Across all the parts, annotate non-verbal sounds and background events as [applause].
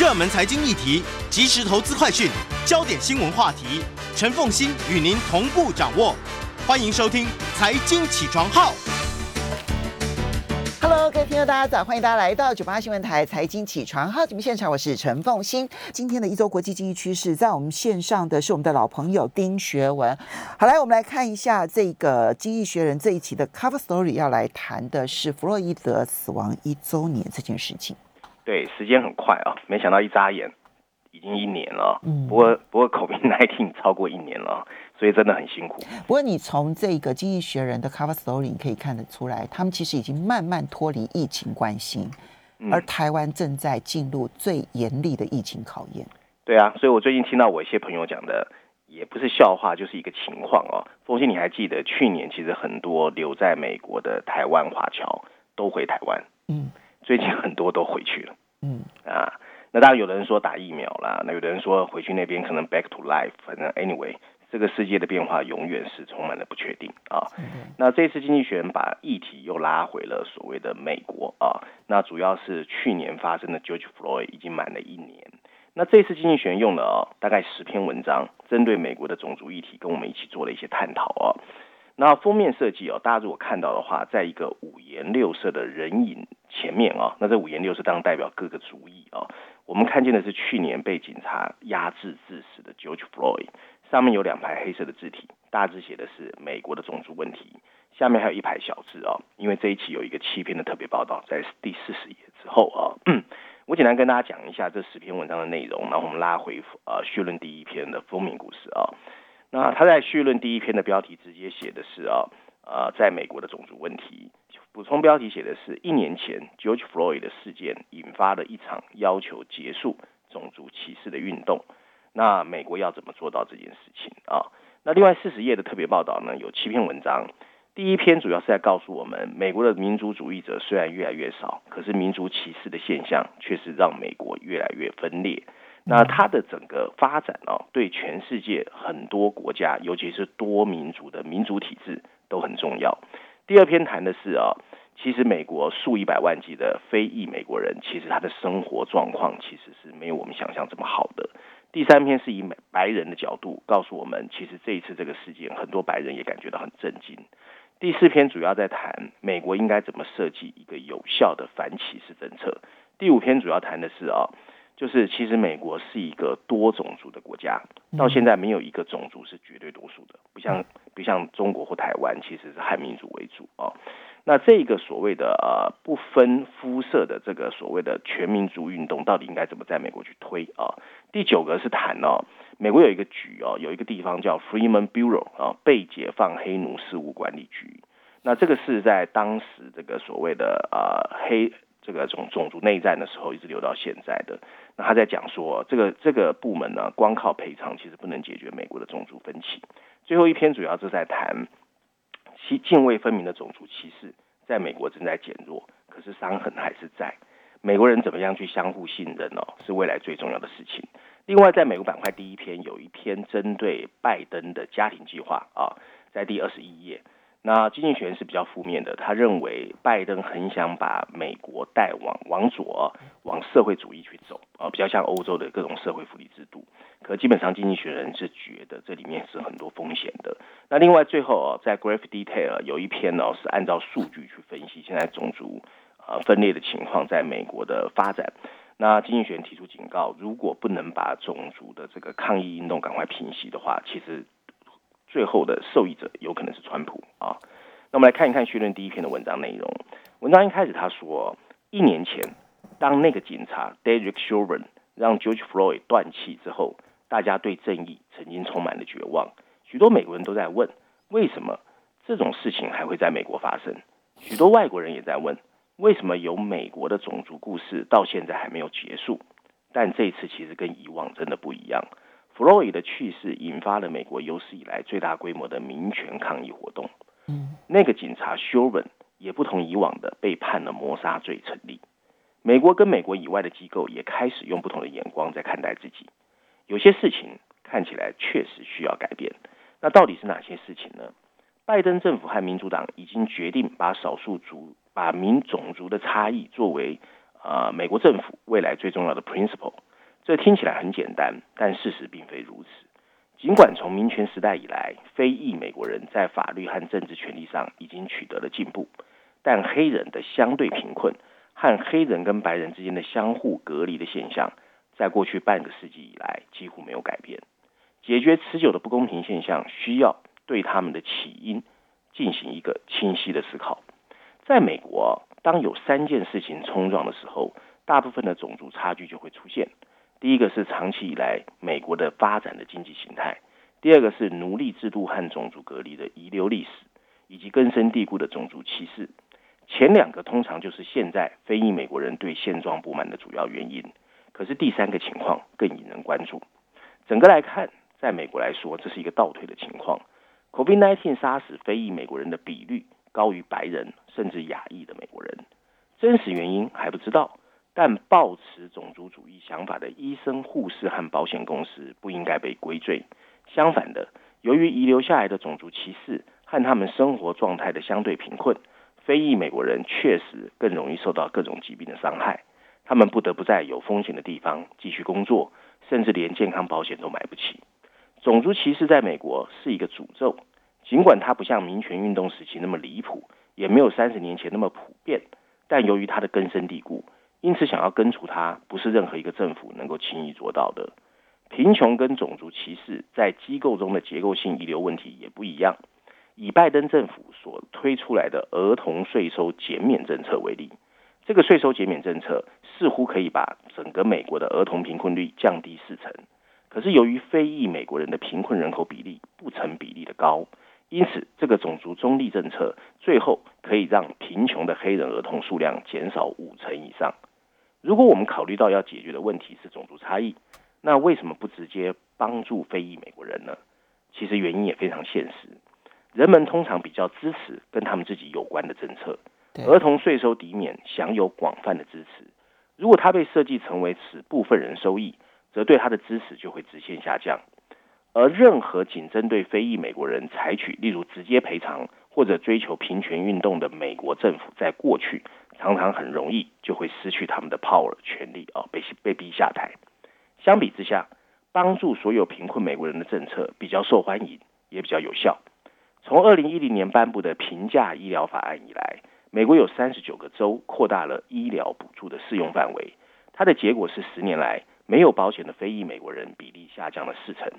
热门财经议题、即时投资快讯、焦点新闻话题，陈凤欣与您同步掌握。欢迎收听《财经起床号》。Hello，各位听众，大家早！欢迎大家来到九八新闻台《财经起床号》节目现场，我是陈凤欣。今天的一周国际经济趋势，在我们线上的是我们的老朋友丁学文。好，来，我们来看一下这个《经济学人》这一期的 Cover Story，要来谈的是弗洛伊德死亡一周年这件事情。对，时间很快啊，没想到一眨眼已经一年了。嗯，不过不过，COVID-19 超过一年了，所以真的很辛苦。不过，你从这个《经济学人》的 Cover Story 可以看得出来，他们其实已经慢慢脱离疫情关心，嗯，而台湾正在进入最严厉的疫情考验。对啊，所以我最近听到我一些朋友讲的，也不是笑话，就是一个情况哦。凤馨，你还记得去年其实很多留在美国的台湾华侨都回台湾？嗯。最近很多都回去了，嗯。啊，那当然有的人说打疫苗啦，那有的人说回去那边可能 back to life，反正 anyway，这个世界的变化永远是充满了不确定啊。嗯、那这次经济学人把议题又拉回了所谓的美国啊，那主要是去年发生的 George Floyd 已经满了一年，那这次经济学人用了、哦、大概十篇文章，针对美国的种族议题跟我们一起做了一些探讨啊。那封面设计哦，大家如果看到的话，在一个五颜六色的人影前面啊，那这五颜六色当然代表各个族裔啊。我们看见的是去年被警察压制致死的 George Floyd，上面有两排黑色的字体，大致写的是美国的种族问题。下面还有一排小字哦，因为这一期有一个七篇的特别报道，在第四十页之后啊，[clears throat] 我简单跟大家讲一下这十篇文章的内容，然后我们拉回啊序论第一篇的封面故事啊那他在序论第一篇的标题直接写的是啊，呃，在美国的种族问题，补充标题写的是一年前 George Floyd 的事件引发了一场要求结束种族歧视的运动。那美国要怎么做到这件事情啊？那另外四十页的特别报道呢，有七篇文章，第一篇主要是在告诉我们，美国的民族主义者虽然越来越少，可是民族歧视的现象却是让美国越来越分裂。那它的整个发展哦，对全世界很多国家，尤其是多民族的民主体制都很重要。第二篇谈的是啊，其实美国数以百万计的非裔美国人，其实他的生活状况其实是没有我们想象这么好的。第三篇是以美白人的角度告诉我们，其实这一次这个事件，很多白人也感觉到很震惊。第四篇主要在谈美国应该怎么设计一个有效的反歧视政策。第五篇主要谈的是啊。就是其实美国是一个多种族的国家，到现在没有一个种族是绝对多数的，不像不像中国或台湾，其实是汉民族为主啊。那这个所谓的呃不分肤色的这个所谓的全民族运动，到底应该怎么在美国去推啊？第九个是谈哦，美国有一个局哦，有一个地方叫 Freedmen Bureau 啊，被解放黑奴事务管理局。那这个是在当时这个所谓的呃黑。这个种种族内战的时候，一直留到现在的。那他在讲说，这个这个部门呢，光靠赔偿其实不能解决美国的种族分歧。最后一篇主要是在谈，其泾渭分明的种族歧视在美国正在减弱，可是伤痕还是在。美国人怎么样去相互信任呢？是未来最重要的事情。另外，在美国板块第一篇有一篇针对拜登的家庭计划啊，在第二十一页。那经济学人是比较负面的，他认为拜登很想把美国带往往左，往社会主义去走啊，比较像欧洲的各种社会福利制度。可基本上经济学人是觉得这里面是很多风险的。那另外最后哦，在 Graph Detail 有一篇呢，是按照数据去分析现在种族呃分裂的情况在美国的发展。那经济学人提出警告，如果不能把种族的这个抗议运动赶快平息的话，其实。最后的受益者有可能是川普啊。那我们来看一看序论第一篇的文章内容。文章一开始他说，一年前当那个警察 Derek Chauvin 让 George Floyd 断气之后，大家对正义曾经充满了绝望。许多美国人都在问，为什么这种事情还会在美国发生？许多外国人也在问，为什么有美国的种族故事到现在还没有结束？但这一次其实跟以往真的不一样。弗洛伊的去世引发了美国有史以来最大规模的民权抗议活动。嗯，那个警察休文也不同以往的被判了谋杀罪成立。美国跟美国以外的机构也开始用不同的眼光在看待自己。有些事情看起来确实需要改变。那到底是哪些事情呢？拜登政府和民主党已经决定把少数族、把民种族的差异作为啊、呃，美国政府未来最重要的 principle。这听起来很简单，但事实并非如此。尽管从民权时代以来，非裔美国人在法律和政治权利上已经取得了进步，但黑人的相对贫困和黑人跟白人之间的相互隔离的现象，在过去半个世纪以来几乎没有改变。解决持久的不公平现象，需要对他们的起因进行一个清晰的思考。在美国，当有三件事情冲撞的时候，大部分的种族差距就会出现。第一个是长期以来美国的发展的经济形态，第二个是奴隶制度和种族隔离的遗留历史，以及根深蒂固的种族歧视。前两个通常就是现在非裔美国人对现状不满的主要原因。可是第三个情况更引人关注。整个来看，在美国来说，这是一个倒退的情况。COVID-19 杀死非裔美国人的比率高于白人甚至亚裔的美国人，真实原因还不知道。但抱持种族主义想法的医生、护士和保险公司不应该被归罪。相反的，由于遗留下来的种族歧视和他们生活状态的相对贫困，非裔美国人确实更容易受到各种疾病的伤害。他们不得不在有风险的地方继续工作，甚至连健康保险都买不起。种族歧视在美国是一个诅咒，尽管它不像民权运动时期那么离谱，也没有三十年前那么普遍，但由于它的根深蒂固。因此，想要根除它，不是任何一个政府能够轻易做到的。贫穷跟种族歧视在机构中的结构性遗留问题也不一样。以拜登政府所推出来的儿童税收减免政策为例，这个税收减免政策似乎可以把整个美国的儿童贫困率降低四成。可是，由于非裔美国人的贫困人口比例不成比例的高，因此这个种族中立政策最后可以让贫穷的黑人儿童数量减少五成以上。如果我们考虑到要解决的问题是种族差异，那为什么不直接帮助非裔美国人呢？其实原因也非常现实，人们通常比较支持跟他们自己有关的政策。儿童税收抵免享有广泛的支持，如果它被设计成为此部分人收益，则对他的支持就会直线下降。而任何仅针对非裔美国人采取，例如直接赔偿或者追求平权运动的美国政府，在过去。常常很容易就会失去他们的 power 权力啊，被被逼下台。相比之下，帮助所有贫困美国人的政策比较受欢迎，也比较有效。从二零一零年颁布的平价医疗法案以来，美国有三十九个州扩大了医疗补助的适用范围。它的结果是十年来没有保险的非裔美国人比例下降了四成。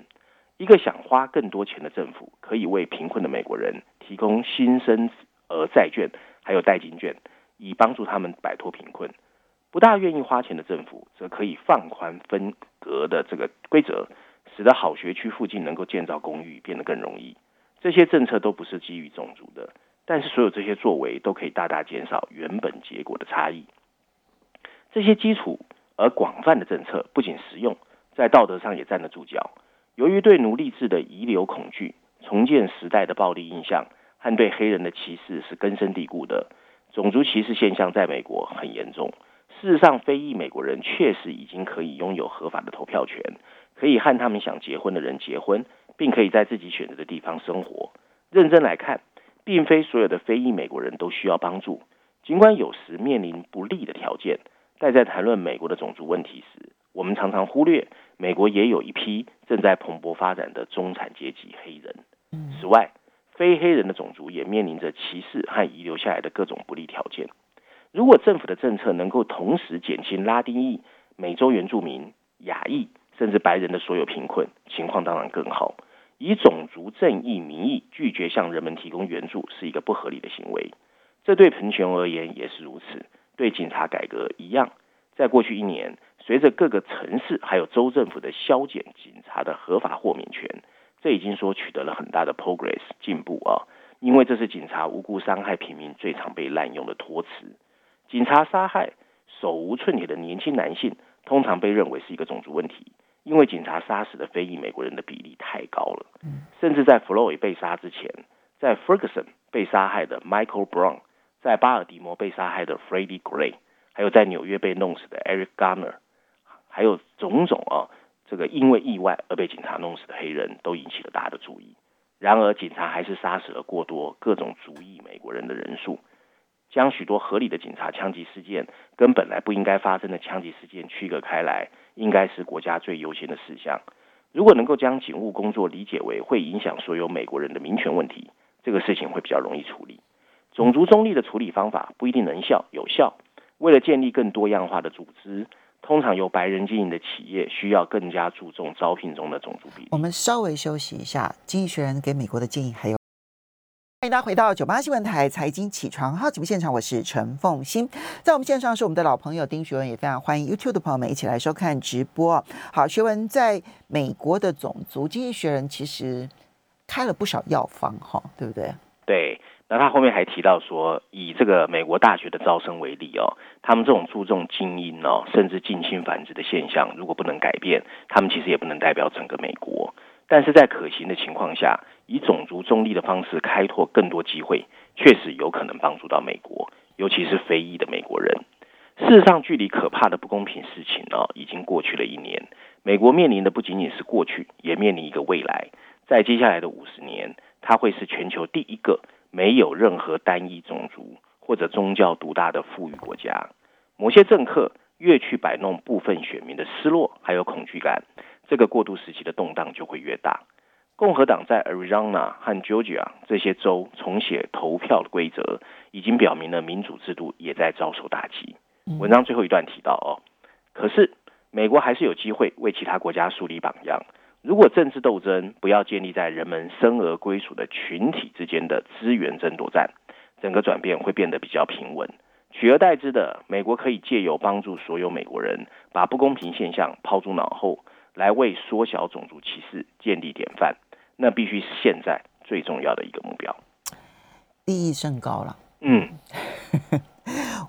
一个想花更多钱的政府，可以为贫困的美国人提供新生儿债券，还有代金券。以帮助他们摆脱贫困，不大愿意花钱的政府，则可以放宽分隔的这个规则，使得好学区附近能够建造公寓变得更容易。这些政策都不是基于种族的，但是所有这些作为都可以大大减少原本结果的差异。这些基础而广泛的政策不仅实用，在道德上也站得住脚。由于对奴隶制的遗留恐惧、重建时代的暴力印象和对黑人的歧视是根深蒂固的。种族歧视现象在美国很严重。事实上，非裔美国人确实已经可以拥有合法的投票权，可以和他们想结婚的人结婚，并可以在自己选择的地方生活。认真来看，并非所有的非裔美国人都需要帮助。尽管有时面临不利的条件，但在谈论美国的种族问题时，我们常常忽略美国也有一批正在蓬勃发展的中产阶级黑人。此外，非黑人的种族也面临着歧视和遗留下来的各种不利条件。如果政府的政策能够同时减轻拉丁裔、美洲原住民、亚裔甚至白人的所有贫困，情况当然更好。以种族正义名义拒绝向人们提供援助是一个不合理的行为。这对贫穷而言也是如此。对警察改革一样，在过去一年，随着各个城市还有州政府的削减警察的合法豁免权。这已经说取得了很大的 progress 进步啊，因为这是警察无故伤害平民最常被滥用的托词。警察杀害手无寸铁的年轻男性，通常被认为是一个种族问题，因为警察杀死的非裔美国人的比例太高了。甚至在弗洛伊被杀之前，在 Ferguson 被杀害的 Michael Brown，在巴尔的摩被杀害的 Freddie Gray，还有在纽约被弄死的 Eric Garner，还有种种啊。这个因为意外而被警察弄死的黑人都引起了大家的注意。然而，警察还是杀死了过多各种族裔美国人的人数。将许多合理的警察枪击事件跟本来不应该发生的枪击事件区隔开来，应该是国家最优先的事项。如果能够将警务工作理解为会影响所有美国人的民权问题，这个事情会比较容易处理。种族中立的处理方法不一定能效有效。为了建立更多样化的组织，通常由白人经营的企业需要更加注重招聘中的种族比例。我们稍微休息一下，经济学人给美国的建议还有。欢迎大家回到九八新闻台财经起床号节目现场，我是陈凤欣。在我们线上是我们的老朋友丁学文，也非常欢迎 YouTube 的朋友们一起来收看直播。好，学文在美国的种族经济学人其实开了不少药方，哈，对不对？对。那他后面还提到说，以这个美国大学的招生为例哦，他们这种注重精英哦，甚至近亲繁殖的现象，如果不能改变，他们其实也不能代表整个美国。但是在可行的情况下，以种族中立的方式开拓更多机会，确实有可能帮助到美国，尤其是非裔的美国人。事实上，距离可怕的不公平事情呢，已经过去了一年。美国面临的不仅仅是过去，也面临一个未来。在接下来的五十年，它会是全球第一个没有任何单一种族或者宗教独大的富裕国家。某些政客越去摆弄部分选民的失落还有恐惧感，这个过渡时期的动荡就会越大。共和党在 Arizona 和 Georgia 这些州重写投票的规则，已经表明了民主制度也在遭受打击。文章最后一段提到哦，可是美国还是有机会为其他国家树立榜样。如果政治斗争不要建立在人们生而归属的群体之间的资源争夺战，整个转变会变得比较平稳。取而代之的，美国可以借由帮助所有美国人把不公平现象抛诸脑后，来为缩小种族歧视建立典范。那必须是现在最重要的一个目标。利益甚高了，嗯，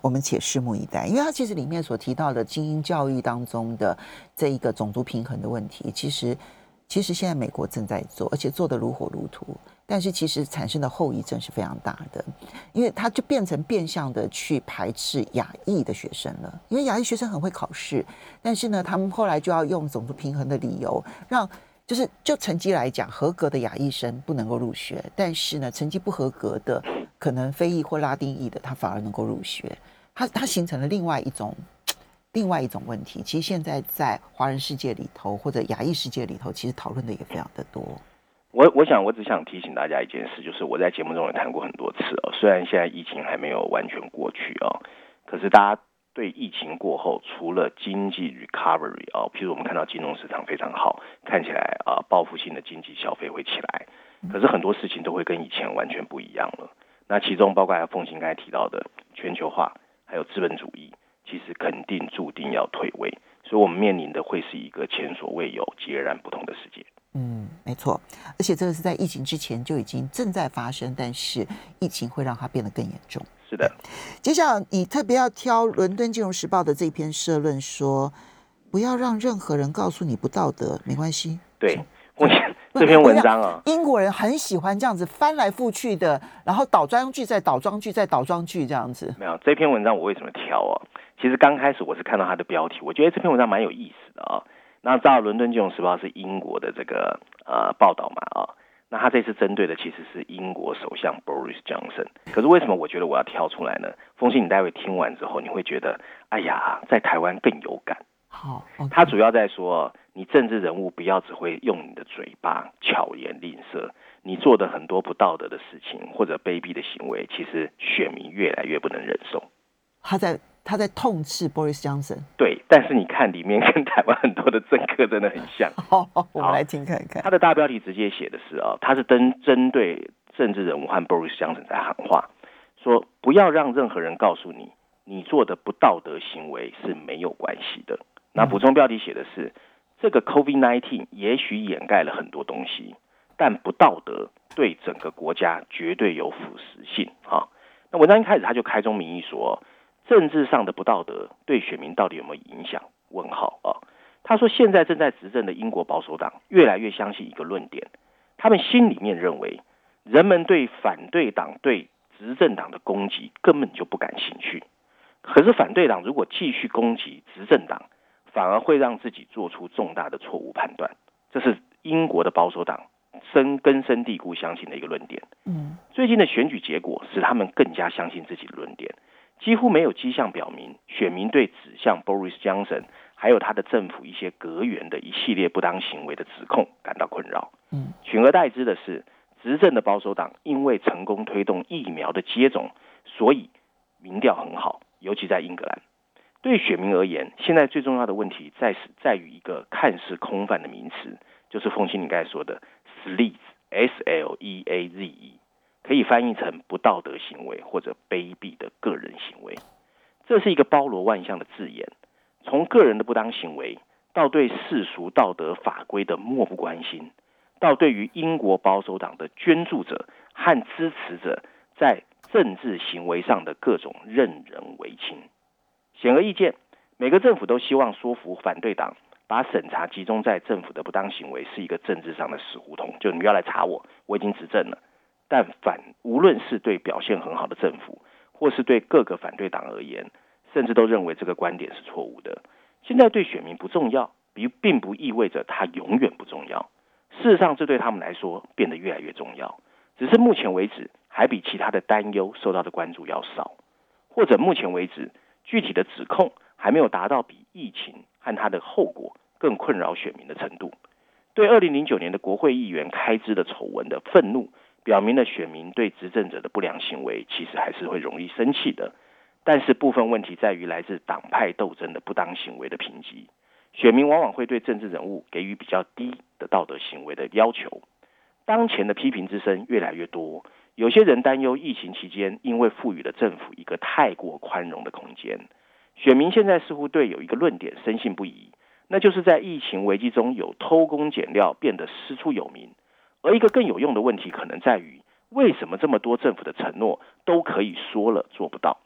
我们且拭目以待。因为它其实里面所提到的精英教育当中的这一个种族平衡的问题，其实。其实现在美国正在做，而且做得如火如荼，但是其实产生的后遗症是非常大的，因为它就变成变相的去排斥亚裔的学生了。因为亚裔学生很会考试，但是呢，他们后来就要用种族平衡的理由，让就是就成绩来讲，合格的亚裔生不能够入学，但是呢，成绩不合格的，可能非裔或拉丁裔的，他反而能够入学。他他形成了另外一种。另外一种问题，其实现在在华人世界里头或者亚裔世界里头，其实讨论的也非常的多。我我想，我只想提醒大家一件事，就是我在节目中也谈过很多次哦。虽然现在疫情还没有完全过去哦，可是大家对疫情过后，除了经济 recovery 哦，譬如我们看到金融市场非常好，看起来啊，报复性的经济消费会起来，可是很多事情都会跟以前完全不一样了。那其中包括凤琴刚才提到的全球化，还有资本主义。其实肯定注定要退位，所以我们面临的会是一个前所未有、截然不同的世界。嗯，没错，而且这个是在疫情之前就已经正在发生，但是疫情会让它变得更严重。是的，接下来你特别要挑《伦敦金融时报》的这篇社论说，不要让任何人告诉你不道德，没关系。对，我。[laughs] 这篇文章啊，英国人很喜欢这样子翻来覆去的，然后倒装句再倒装句再倒装句这样子。没有这篇文章，我为什么挑啊？其实刚开始我是看到他的标题，我觉得这篇文章蛮有意思的啊。那知道《伦敦金融时报》是英国的这个呃报道嘛啊？那他这次针对的其实是英国首相 Boris Johnson。可是为什么我觉得我要挑出来呢？风信，你待会听完之后，你会觉得，哎呀，在台湾更有感。好.他主要在说，你政治人物不要只会用你的嘴巴巧言令色，你做的很多不道德的事情或者卑鄙的行为，其实选民越来越不能忍受。他在他在痛斥 Boris Johnson。对，但是你看里面跟台湾很多的政客真的很像。[laughs] 好，我们来听看看。他的大标题直接写的是啊，他是针针对政治人物和 Boris Johnson 在喊话，说不要让任何人告诉你，你做的不道德行为是没有关系的。那补充标题写的是，这个 COVID-19 也许掩盖了很多东西，但不道德对整个国家绝对有腐蚀性。啊，那文章一开始他就开宗明义说，政治上的不道德对选民到底有没有影响？问号啊！他说，现在正在执政的英国保守党越来越相信一个论点，他们心里面认为，人们对反对党对执政党的攻击根本就不感兴趣，可是反对党如果继续攻击执政党，反而会让自己做出重大的错误判断，这是英国的保守党深根深蒂固相信的一个论点。嗯，最近的选举结果使他们更加相信自己的论点，几乎没有迹象表明选民对指向 Boris Johnson 还有他的政府一些阁员的一系列不当行为的指控感到困扰。嗯，取而代之的是，执政的保守党因为成功推动疫苗的接种，所以民调很好，尤其在英格兰。对选民而言，现在最重要的问题在是在于一个看似空泛的名词，就是凤馨你刚才说的 sleaze，s l e a z e，可以翻译成不道德行为或者卑鄙的个人行为。这是一个包罗万象的字眼，从个人的不当行为，到对世俗道德法规的漠不关心，到对于英国保守党的捐助者和支持者在政治行为上的各种任人唯亲。显而易见，每个政府都希望说服反对党，把审查集中在政府的不当行为是一个政治上的死胡同，就你们要来查我，我已经执政了。但反无论是对表现很好的政府，或是对各个反对党而言，甚至都认为这个观点是错误的。现在对选民不重要，并并不意味着它永远不重要。事实上，这对他们来说变得越来越重要。只是目前为止，还比其他的担忧受到的关注要少，或者目前为止。具体的指控还没有达到比疫情和它的后果更困扰选民的程度。对二零零九年的国会议员开支的丑闻的愤怒，表明了选民对执政者的不良行为其实还是会容易生气的。但是部分问题在于来自党派斗争的不当行为的评级，选民往往会对政治人物给予比较低的道德行为的要求。当前的批评之声越来越多。有些人担忧疫情期间，因为赋予了政府一个太过宽容的空间，选民现在似乎对有一个论点深信不疑，那就是在疫情危机中有偷工减料变得师出有名。而一个更有用的问题可能在于，为什么这么多政府的承诺都可以说了做不到？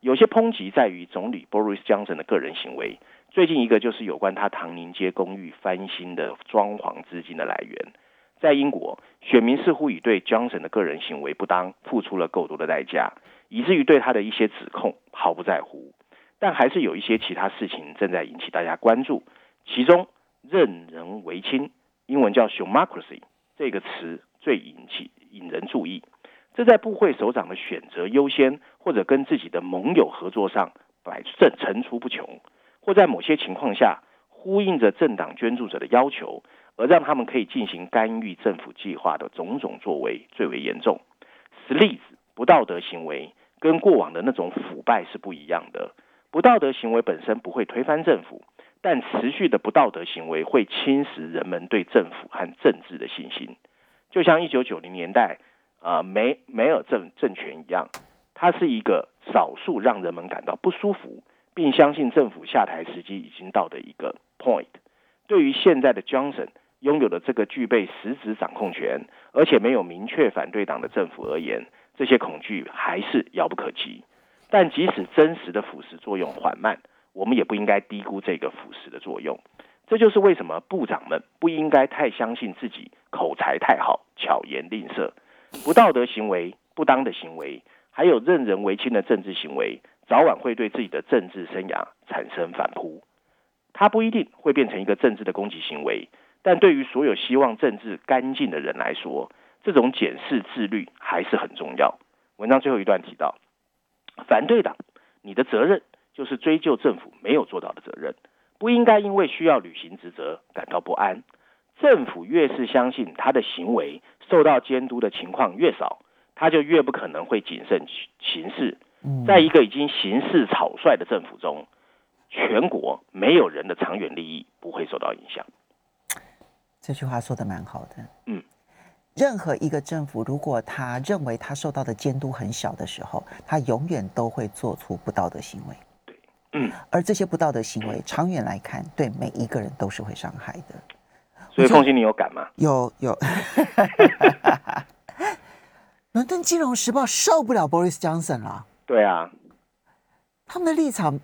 有些抨击在于总理 Boris Johnson 的个人行为，最近一个就是有关他唐宁街公寓翻新的装潢资金的来源。在英国，选民似乎已对 Johnson 的个人行为不当付出了够多的代价，以至于对他的一些指控毫不在乎。但还是有一些其他事情正在引起大家关注，其中任人唯亲（英文叫 Schumocracy） 这个词最引起引人注意。这在部会首长的选择优先或者跟自己的盟友合作上摆正层出不穷，或在某些情况下呼应着政党捐助者的要求。而让他们可以进行干预政府计划的种种作为最为严重。sleaze 不道德行为跟过往的那种腐败是不一样的。不道德行为本身不会推翻政府，但持续的不道德行为会侵蚀人们对政府和政治的信心。就像一九九零年代啊梅梅尔政政权一样，它是一个少数让人们感到不舒服，并相信政府下台时机已经到的一个 point。对于现在的 Johnson。拥有了这个具备实质掌控权，而且没有明确反对党的政府而言，这些恐惧还是遥不可及。但即使真实的腐蚀作用缓慢，我们也不应该低估这个腐蚀的作用。这就是为什么部长们不应该太相信自己口才太好、巧言令色。不道德行为、不当的行为，还有任人唯亲的政治行为，早晚会对自己的政治生涯产生反扑。它不一定会变成一个政治的攻击行为。但对于所有希望政治干净的人来说，这种检视自律还是很重要。文章最后一段提到，反对党，你的责任就是追究政府没有做到的责任，不应该因为需要履行职责感到不安。政府越是相信他的行为受到监督的情况越少，他就越不可能会谨慎行事。在一个已经行事草率的政府中，全国没有人的长远利益不会受到影响。这句话说的蛮好的。嗯，任何一个政府，如果他认为他受到的监督很小的时候，他永远都会做出不道德行为。而这些不道德行为，长远来看，对每一个人都是会伤害的。所以，凤欣，你有感吗？有有。[laughs] 伦敦金融时报受不了 Boris Johnson 了。对啊，他们的立场。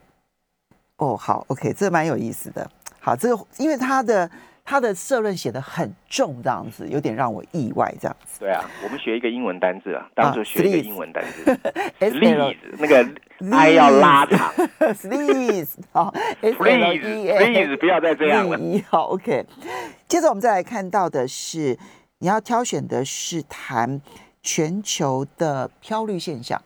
哦，好，OK，这蛮有意思的。好，这个因为他的。他的社论写的很重，这样子有点让我意外，这样子。对啊，我们学一个英文单字啊，当做学一个英文单字。sleaze [laughs] 那个 I 要拉长。sleaze 好，please，please 不要再这样了。好，OK。接着我们再来看到的是你要挑选的是谈全球的漂绿现象，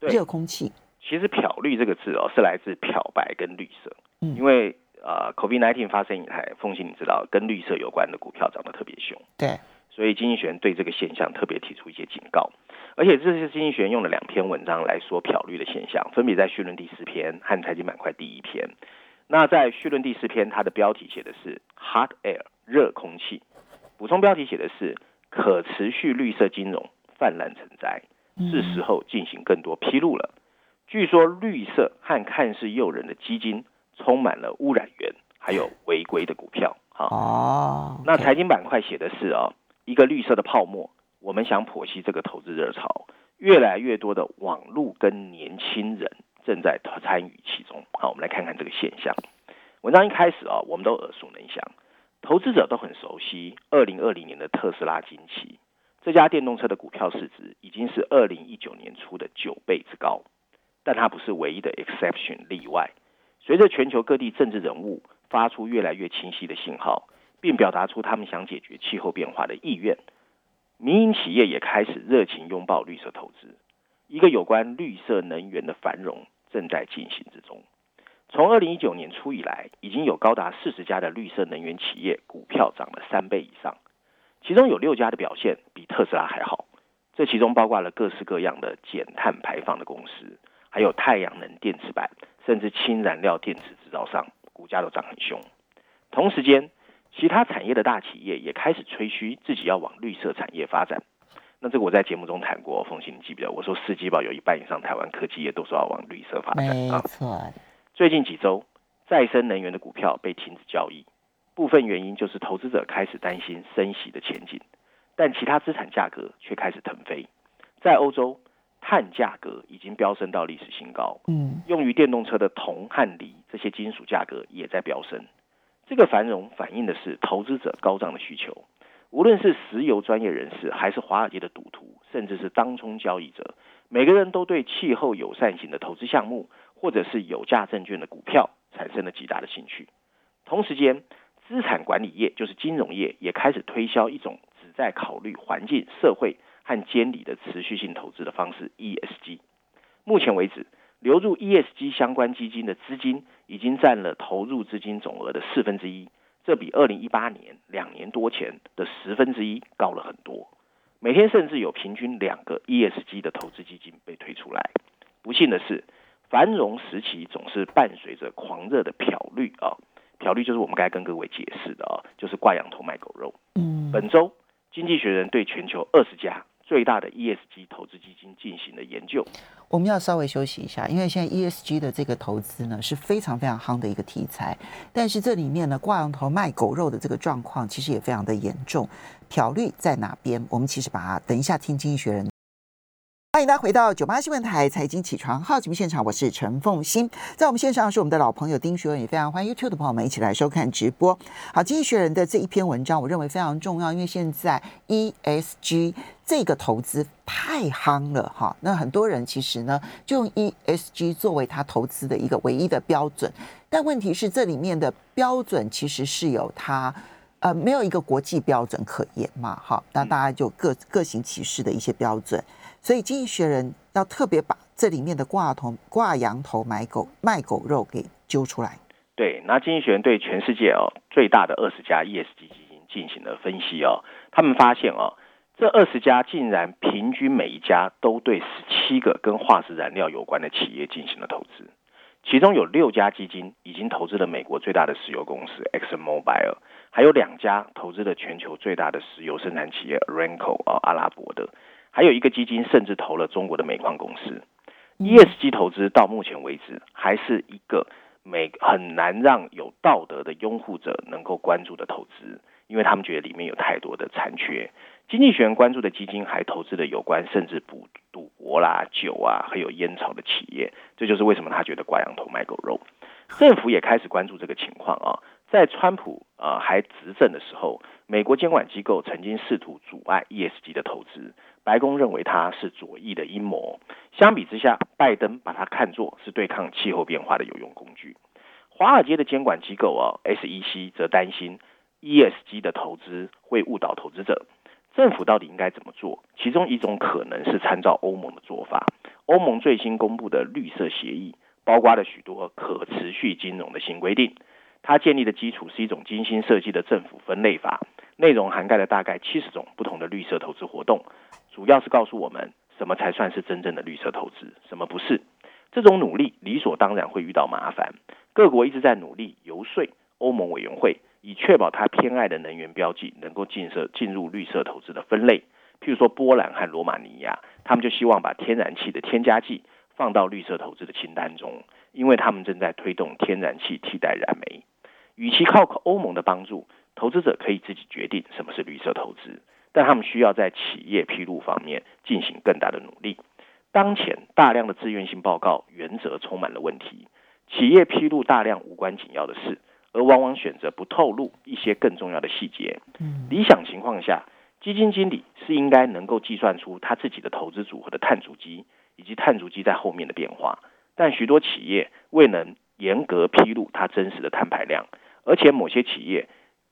热空气。其实“漂绿”这个字哦，是来自漂白跟绿色。嗯，因为呃，COVID-19 发生以来，凤馨你知道，跟绿色有关的股票涨得特别凶。对，所以经济学人对这个现象特别提出一些警告。而且这是经济学人用了两篇文章来说漂绿的现象，分别在序论第四篇和财经板块第一篇。那在序论第四篇，它的标题写的是 “hot air” 热空气，补充标题写的是“可持续绿色金融泛滥成灾”，是时候进行更多披露了。据说绿色和看似诱人的基金充满了污染源，还有违规的股票。哈哦，那财经板块写的是哦，一个绿色的泡沫。我们想剖析这个投资热潮，越来越多的网络跟年轻人正在参与其中。好，我们来看看这个现象。文章一开始啊，我们都耳熟能详，投资者都很熟悉二零二零年的特斯拉惊奇，这家电动车的股票市值已经是二零一九年初的九倍之高。但它不是唯一的 exception 例外。随着全球各地政治人物发出越来越清晰的信号，并表达出他们想解决气候变化的意愿，民营企业也开始热情拥抱绿色投资。一个有关绿色能源的繁荣正在进行之中。从二零一九年初以来，已经有高达四十家的绿色能源企业股票涨了三倍以上，其中有六家的表现比特斯拉还好。这其中包括了各式各样的减碳排放的公司。还有太阳能电池板，甚至氢燃料电池制造商，股价都涨很凶。同时间，其他产业的大企业也开始吹嘘自己要往绿色产业发展。那这个我在节目中谈过，凤行你记不记得？我说世纪报有一半以上台湾科技业都说要往绿色发展。没错。啊，最近几周，再生能源的股票被停止交易，部分原因就是投资者开始担心升息的前景，但其他资产价格却开始腾飞。在欧洲。碳价格已经飙升到历史新高，嗯，用于电动车的铜和锂这些金属价格也在飙升。这个繁荣反映的是投资者高涨的需求。无论是石油专业人士，还是华尔街的赌徒，甚至是当冲交易者，每个人都对气候友善型的投资项目，或者是有价证券的股票产生了极大的兴趣。同时间，资产管理业就是金融业也开始推销一种只在考虑环境、社会。和监理的持续性投资的方式 ESG，目前为止，流入 ESG 相关基金的资金已经占了投入资金总额的四分之一，这比二零一八年两年多前的十分之一高了很多。每天甚至有平均两个 ESG 的投资基金被推出来。不幸的是，繁荣时期总是伴随着狂热的漂绿啊，漂绿就是我们刚才跟各位解释的啊，就是挂羊头卖狗肉。嗯，本周经济学人对全球二十家。最大的 ESG 投资基金进行了研究，我们要稍微休息一下，因为现在 ESG 的这个投资呢是非常非常夯的一个题材，但是这里面呢挂羊头卖狗肉的这个状况其实也非常的严重。漂绿在哪边？我们其实把它等一下听经济学人。欢迎大家回到九八新闻台财经起床号节目现场，我是陈凤欣，在我们线上是我们的老朋友丁学文，也非常欢迎 YouTube 的朋友们一起来收看直播。好，经济学人的这一篇文章，我认为非常重要，因为现在 ESG 这个投资太夯了哈。那很多人其实呢，就用 ESG 作为他投资的一个唯一的标准，但问题是这里面的标准其实是有它呃没有一个国际标准可言嘛。哈，那大家就各各行其事的一些标准。所以经济学人要特别把这里面的挂头挂羊头买狗卖狗肉给揪出来。对，那经济学人对全世界哦最大的二十家 ESG 基金进行了分析哦，他们发现哦，这二十家竟然平均每一家都对十七个跟化石燃料有关的企业进行了投资，其中有六家基金已经投资了美国最大的石油公司 ExxonMobil，还有两家投资了全球最大的石油生产企业 Aramco 哦阿拉伯的。还有一个基金甚至投了中国的煤矿公司。ESG 投资到目前为止还是一个美很难让有道德的拥护者能够关注的投资，因为他们觉得里面有太多的残缺。经济学人关注的基金还投资了有关甚至赌赌博啦、酒啊，还有烟草的企业。这就是为什么他觉得挂羊头卖狗肉。政府也开始关注这个情况啊。在川普啊还执政的时候，美国监管机构曾经试图阻碍 ESG 的投资。白宫认为它是左翼的阴谋。相比之下，拜登把它看作是对抗气候变化的有用工具。华尔街的监管机构啊，SEC 则担心 ESG 的投资会误导投资者。政府到底应该怎么做？其中一种可能是参照欧盟的做法。欧盟最新公布的绿色协议，包括了许多可持续金融的新规定。它建立的基础是一种精心设计的政府分类法，内容涵盖了大概七十种不同的绿色投资活动，主要是告诉我们什么才算是真正的绿色投资，什么不是。这种努力理所当然会遇到麻烦，各国一直在努力游说欧盟委员会。以确保他偏爱的能源标记能够进设进入绿色投资的分类，譬如说波兰和罗马尼亚，他们就希望把天然气的添加剂放到绿色投资的清单中，因为他们正在推动天然气替代燃煤。与其靠欧盟的帮助，投资者可以自己决定什么是绿色投资，但他们需要在企业披露方面进行更大的努力。当前大量的自愿性报告原则充满了问题，企业披露大量无关紧要的事。而往往选择不透露一些更重要的细节。理想情况下，基金经理是应该能够计算出他自己的投资组合的碳足迹以及碳足迹在后面的变化。但许多企业未能严格披露他真实的碳排量，而且某些企业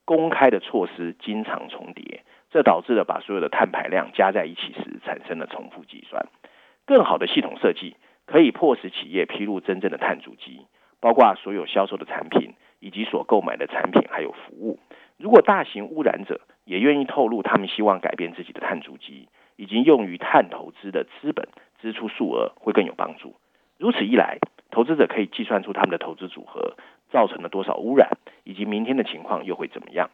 公开的措施经常重叠，这导致了把所有的碳排量加在一起时产生了重复计算。更好的系统设计可以迫使企业披露真正的碳足迹，包括所有销售的产品。以及所购买的产品还有服务，如果大型污染者也愿意透露他们希望改变自己的碳足迹，以及用于碳投资的资本支出数额会更有帮助。如此一来，投资者可以计算出他们的投资组合造成了多少污染，以及明天的情况又会怎么样。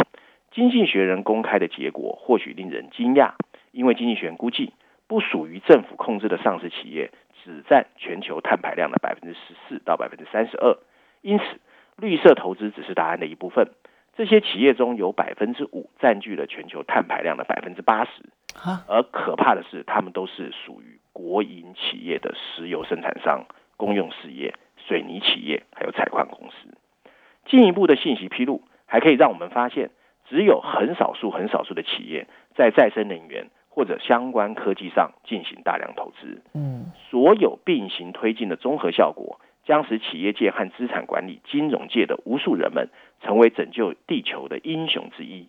经济学人公开的结果或许令人惊讶，因为经济学人估计不属于政府控制的上市企业只占全球碳排量的百分之十四到百分之三十二，因此。绿色投资只是答案的一部分，这些企业中有百分之五占据了全球碳排量的百分之八十，而可怕的是，他们都是属于国营企业的石油生产商、公用事业、水泥企业，还有采矿公司。进一步的信息披露，还可以让我们发现，只有很少数、很少数的企业在再生能源或者相关科技上进行大量投资。嗯，所有并行推进的综合效果。将使企业界和资产管理、金融界的无数人们成为拯救地球的英雄之一。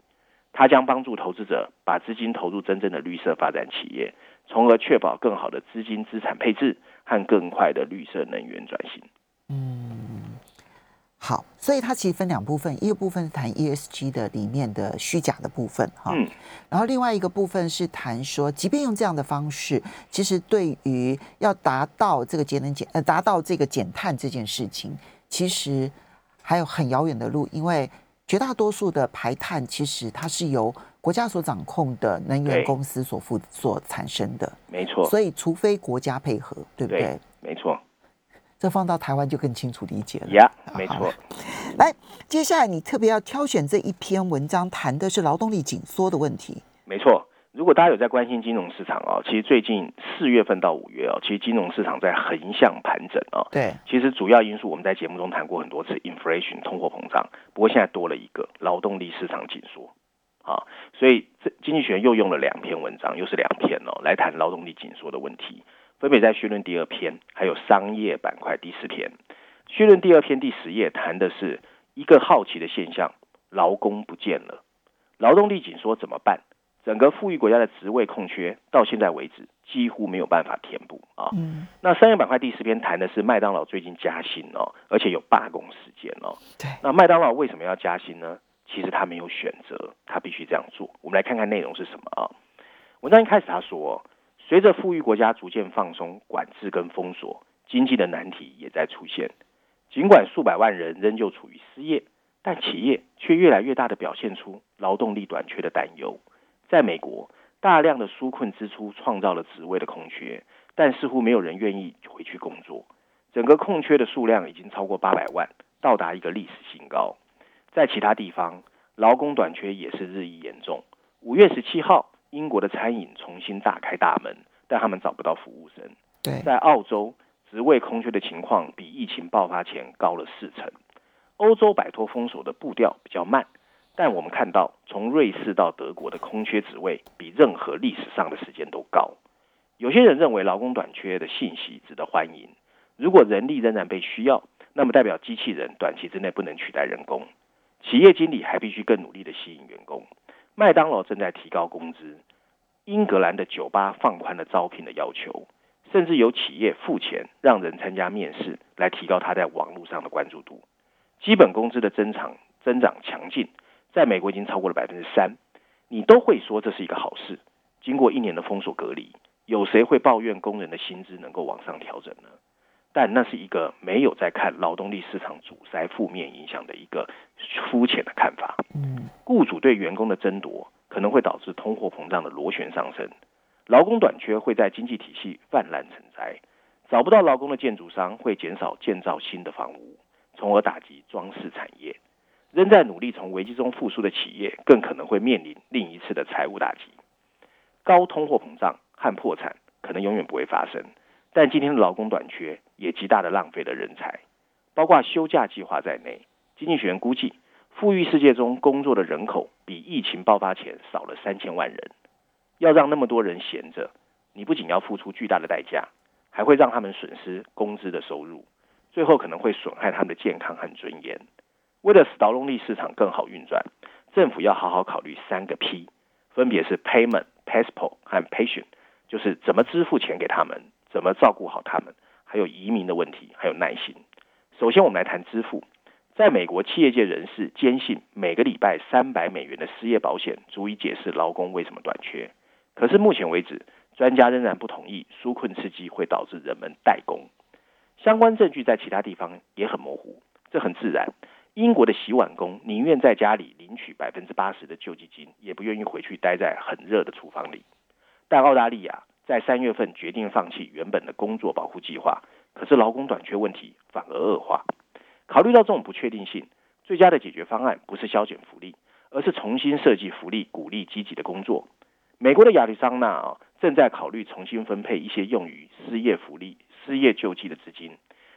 它将帮助投资者把资金投入真正的绿色发展企业，从而确保更好的资金资产配置和更快的绿色能源转型。嗯。好，所以它其实分两部分，一个部分是谈 ESG 的里面的虚假的部分哈，嗯，然后另外一个部分是谈说，即便用这样的方式，其实对于要达到这个节能减呃达到这个减碳这件事情，其实还有很遥远的路，因为绝大多数的排碳其实它是由国家所掌控的能源公司所负所产生的，没错，所以除非国家配合，对不对？对，没错。这放到台湾就更清楚理解了。呀，yeah, 没错。来，接下来你特别要挑选这一篇文章，谈的是劳动力紧缩的问题。没错，如果大家有在关心金融市场哦，其实最近四月份到五月哦，其实金融市场在横向盘整哦。对，其实主要因素我们在节目中谈过很多次，inflation 通货膨胀，不过现在多了一个劳动力市场紧缩。啊，所以这经济学人又用了两篇文章，又是两篇哦，来谈劳动力紧缩的问题。分别在序论第二篇，还有商业板块第四篇。序论第二篇第十页谈的是一个好奇的现象：劳工不见了，劳动力紧缩怎么办？整个富裕国家的职位空缺到现在为止几乎没有办法填补啊。嗯。那商业板块第四篇谈的是麦当劳最近加薪哦，而且有罢工时间哦。对。那麦当劳为什么要加薪呢？其实他没有选择，他必须这样做。我们来看看内容是什么啊？文章一开始他说。随着富裕国家逐渐放松管制跟封锁，经济的难题也在出现。尽管数百万人仍旧处于失业，但企业却越来越大的表现出劳动力短缺的担忧。在美国，大量的纾困支出创造了职位的空缺，但似乎没有人愿意回去工作。整个空缺的数量已经超过八百万，到达一个历史新高。在其他地方，劳工短缺也是日益严重。五月十七号。英国的餐饮重新打开大门，但他们找不到服务生。对，在澳洲，职位空缺的情况比疫情爆发前高了四成。欧洲摆脱封锁的步调比较慢，但我们看到从瑞士到德国的空缺职位比任何历史上的时间都高。有些人认为劳工短缺的信息值得欢迎。如果人力仍然被需要，那么代表机器人短期之内不能取代人工。企业经理还必须更努力的吸引员工。麦当劳正在提高工资，英格兰的酒吧放宽了招聘的要求，甚至有企业付钱让人参加面试，来提高他在网络上的关注度。基本工资的增长增长强劲，在美国已经超过了百分之三，你都会说这是一个好事。经过一年的封锁隔离，有谁会抱怨工人的薪资能够往上调整呢？但那是一个没有在看劳动力市场阻塞负面影响的一个肤浅的看法。嗯，雇主对员工的争夺可能会导致通货膨胀的螺旋上升，劳工短缺会在经济体系泛滥成灾，找不到劳工的建筑商会减少建造新的房屋，从而打击装饰产业。仍在努力从危机中复苏的企业，更可能会面临另一次的财务打击。高通货膨胀和破产可能永远不会发生。但今天的劳工短缺也极大的浪费了人才，包括休假计划在内。经济学人估计，富裕世界中工作的人口比疫情爆发前少了三千万人。要让那么多人闲着，你不仅要付出巨大的代价，还会让他们损失工资的收入，最后可能会损害他们的健康和尊严。为了使劳动力市场更好运转，政府要好好考虑三个 P，分别是 Payment、Passport 和 Patient，就是怎么支付钱给他们。怎么照顾好他们？还有移民的问题，还有耐心。首先，我们来谈支付。在美国，企业界人士坚信，每个礼拜三百美元的失业保险足以解释劳工为什么短缺。可是目前为止，专家仍然不同意纾困刺激会导致人们怠工。相关证据在其他地方也很模糊，这很自然。英国的洗碗工宁愿在家里领取百分之八十的救济金，也不愿意回去待在很热的厨房里。但澳大利亚，在三月份决定放弃原本的工作保护计划，可是劳工短缺问题反而恶化。考虑到这种不确定性，最佳的解决方案不是削减福利，而是重新设计福利，鼓励积极的工作。美国的亚利桑那啊，正在考虑重新分配一些用于失业福利、失业救济的资金。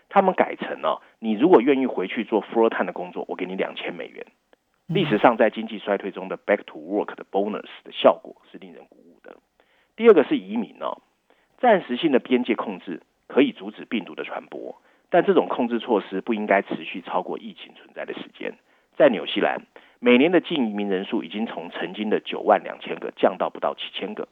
他们改成了，你如果愿意回去做 full time 的工作，我给你两千美元。历史上在经济衰退中的 back to work 的 bonus 的效果是令人鼓舞的。第二个是移民哦，暂时性的边界控制可以阻止病毒的传播，但这种控制措施不应该持续超过疫情存在的时间。在纽西兰，每年的净移民人数已经从曾经的九万两千个降到不到七千个。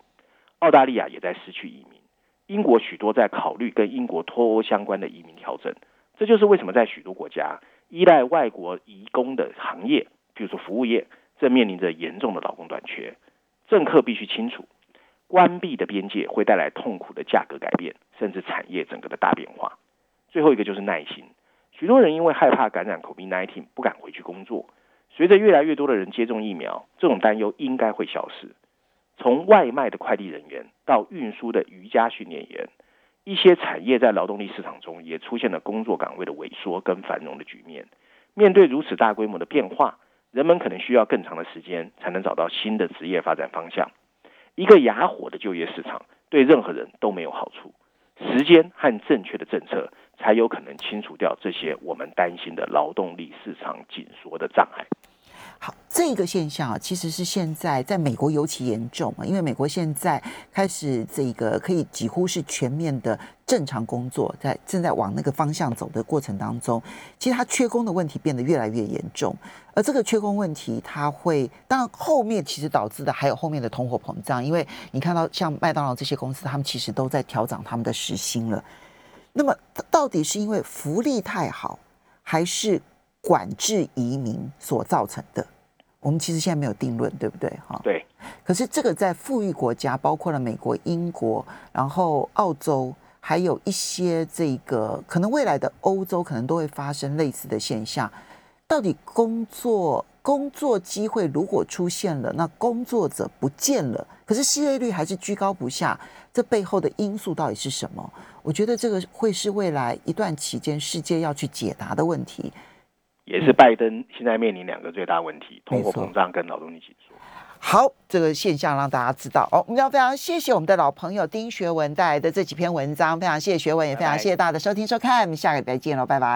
澳大利亚也在失去移民，英国许多在考虑跟英国脱欧相关的移民调整。这就是为什么在许多国家依赖外国移工的行业，比如说服务业，正面临着严重的劳工短缺。政客必须清楚。关闭的边界会带来痛苦的价格改变，甚至产业整个的大变化。最后一个就是耐心，许多人因为害怕感染 COVID-19 不敢回去工作。随着越来越多的人接种疫苗，这种担忧应该会消失。从外卖的快递人员到运输的瑜伽训练员，一些产业在劳动力市场中也出现了工作岗位的萎缩跟繁荣的局面。面对如此大规模的变化，人们可能需要更长的时间才能找到新的职业发展方向。一个哑火的就业市场对任何人都没有好处，时间和正确的政策才有可能清除掉这些我们担心的劳动力市场紧缩的障碍。好，这个现象啊，其实是现在在美国尤其严重啊，因为美国现在开始这个可以几乎是全面的正常工作，在正在往那个方向走的过程当中，其实它缺工的问题变得越来越严重，而这个缺工问题，它会当然后面其实导致的还有后面的通货膨胀，因为你看到像麦当劳这些公司，他们其实都在调涨他们的时薪了。那么到底是因为福利太好，还是？管制移民所造成的，我们其实现在没有定论，对不对？哈，对。可是这个在富裕国家，包括了美国、英国，然后澳洲，还有一些这个可能未来的欧洲，可能都会发生类似的现象。到底工作工作机会如果出现了，那工作者不见了，可是失业率还是居高不下，这背后的因素到底是什么？我觉得这个会是未来一段期间世界要去解答的问题。也是拜登现在面临两个最大问题：通货膨胀跟劳动力紧缩。好，这个现象让大家知道哦。我们要非常谢谢我们的老朋友丁学文带来的这几篇文章，非常谢谢学文，也非常谢谢大家的收听收看，我们下个礼拜见喽，拜拜。